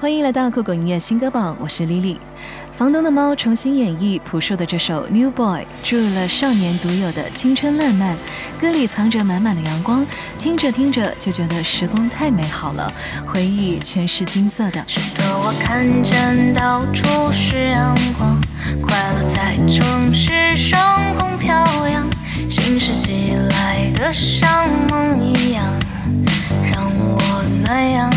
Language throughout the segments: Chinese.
欢迎来到酷狗音乐新歌榜，我是 Lily。房东的猫重新演绎朴树的这首《New Boy》，注入了少年独有的青春烂漫，歌里藏着满满的阳光，听着听着就觉得时光太美好了，回忆全是金色的。使得我看见到处是阳光，快乐在城市上空飘扬，新世纪来的像梦一样，让我暖洋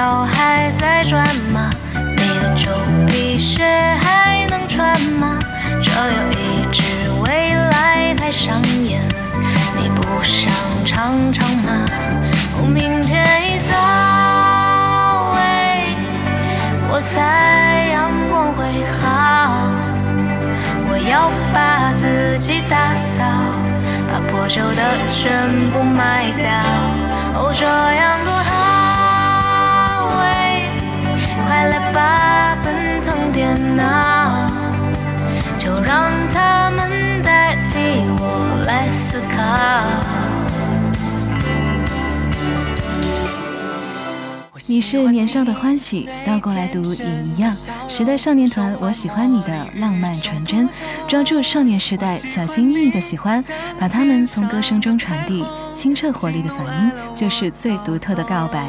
脚还在转吗？你的旧皮鞋还能穿吗？这有一支未来在上演，你不想尝尝吗？哦，明天一早，喂，我猜阳光会好，我要把自己打扫，把破旧的全部卖掉，哦，这样你是年少的欢喜，倒过来读也一样。时代少年团，我喜欢你的浪漫纯真，抓住少年时代小心翼翼的喜欢，把他们从歌声中传递，清澈活力的嗓音，就是最独特的告白。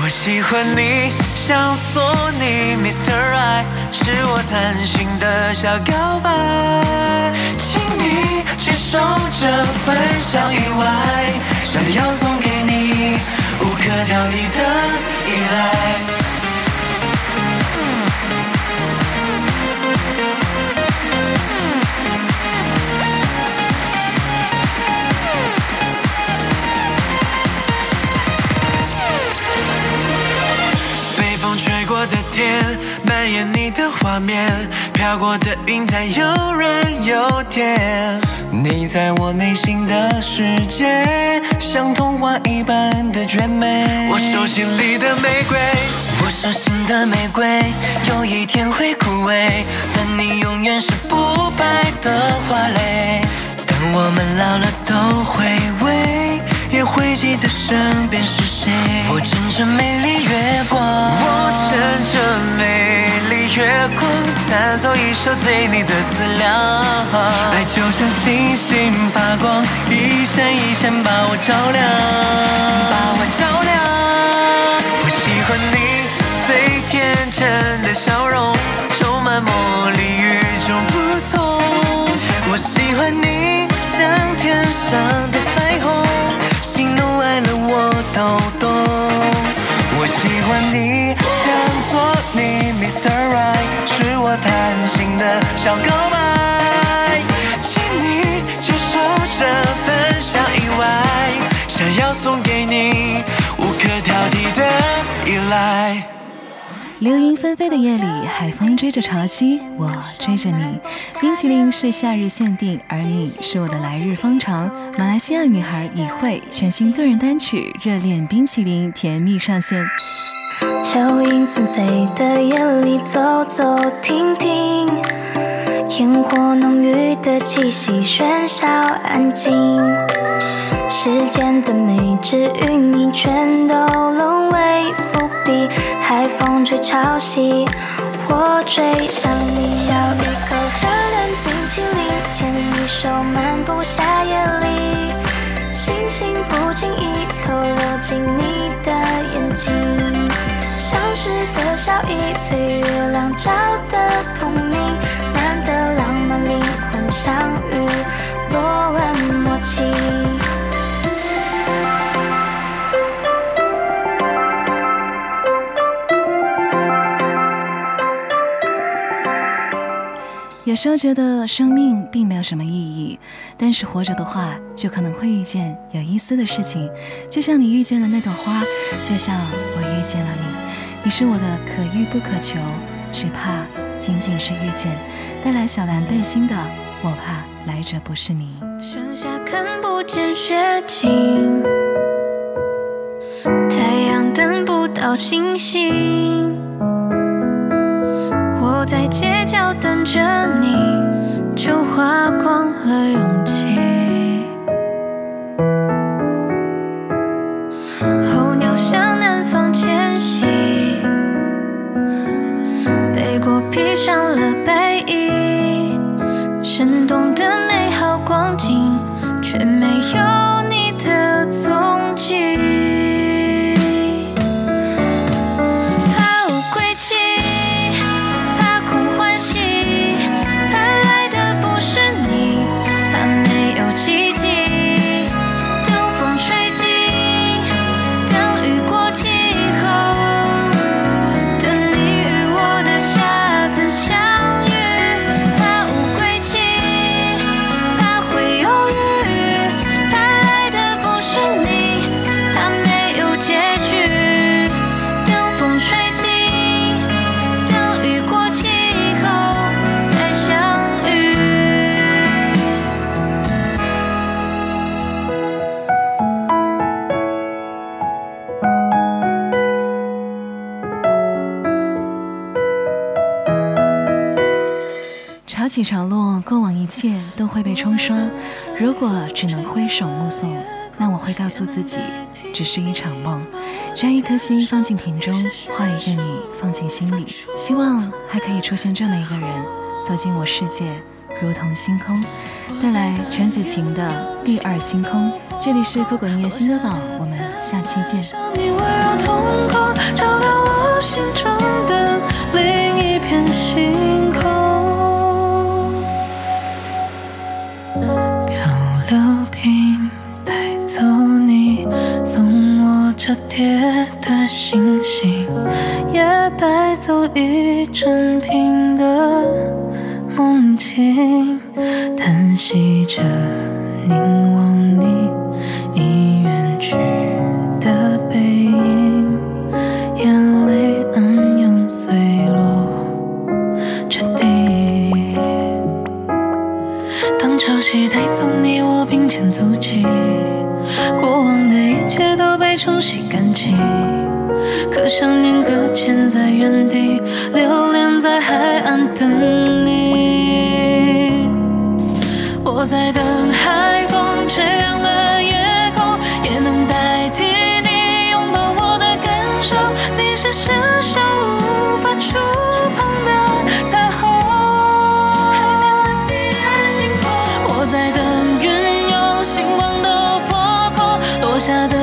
我喜欢你，想做你，Mr. Right，是我贪心的小告白，请你接受这份小意外，想要送给你无可挑剔的依赖。北风吹过的天，蔓延你的画面，飘过的云彩又软又甜。你在我内心的世界，像童话一般的绝美。我手心里的玫瑰，我手心的玫瑰，有一天会枯萎，但你永远是不败的花蕾。等我们老了都回味，也会记得身边是谁。我乘着美丽月光，我乘着美丽月光，弹奏一首对你的思量。爱就像星星发光，一闪一闪把我照亮，把我照亮。我喜欢你最天真的笑容，充满魔力与众不同。我喜欢你像天上的彩虹，喜怒哀乐我都懂。我喜欢你，想做你心的小告白，请你接受这份小意外，想要送给你无可挑剔的依赖。流萤纷飞的夜里，海风追着潮汐，我追着你。冰淇淋是夏日限定，而你是我的来日方长。马来西亚女孩李慧全新个人单曲《热恋冰淇淋》甜蜜上线。流萤纷飞的夜里，走走停停，烟火浓郁的气息，喧嚣安静。世间的美只与你全都沦为伏笔，海风吹潮汐，我追上你，咬一口热恋冰淇淋，牵你手漫步夏夜里，星星不经意透流进你的眼睛，相识的笑意被月亮照得有时候觉得生命并没有什么意义，但是活着的话，就可能会遇见有意思的事情。就像你遇见了那朵花，就像我遇见了你。你是我的可遇不可求，只怕仅仅是遇见。带来小蓝背心的，我怕来者不是你。盛夏看不见雪景，太阳等不到星星，在街角等着你，就花光了勇气。潮起潮落，过往一切都会被冲刷。如果只能挥手目送，那我会告诉自己，只是一场梦。摘一颗心放进瓶中，画一个你放进心里，希望还可以出现这么一个人，走进我世界，如同星空。带来陈子晴的《第二星空》，这里是酷狗音乐新歌榜，我们下期见。照亮我心中的另一片星星星，也带走一整瓶的梦境，叹息着凝望你已远去的背影，眼泪暗涌碎落着地。当潮汐带走你我并肩足迹。过往的一切都被冲洗干净，可想念搁浅在原地，留恋在海岸等你。我在等海风吹亮了夜空，也能代替你拥抱我的感受。你是伸手无法触碰的彩虹。我在等云涌星光。都破空落下的。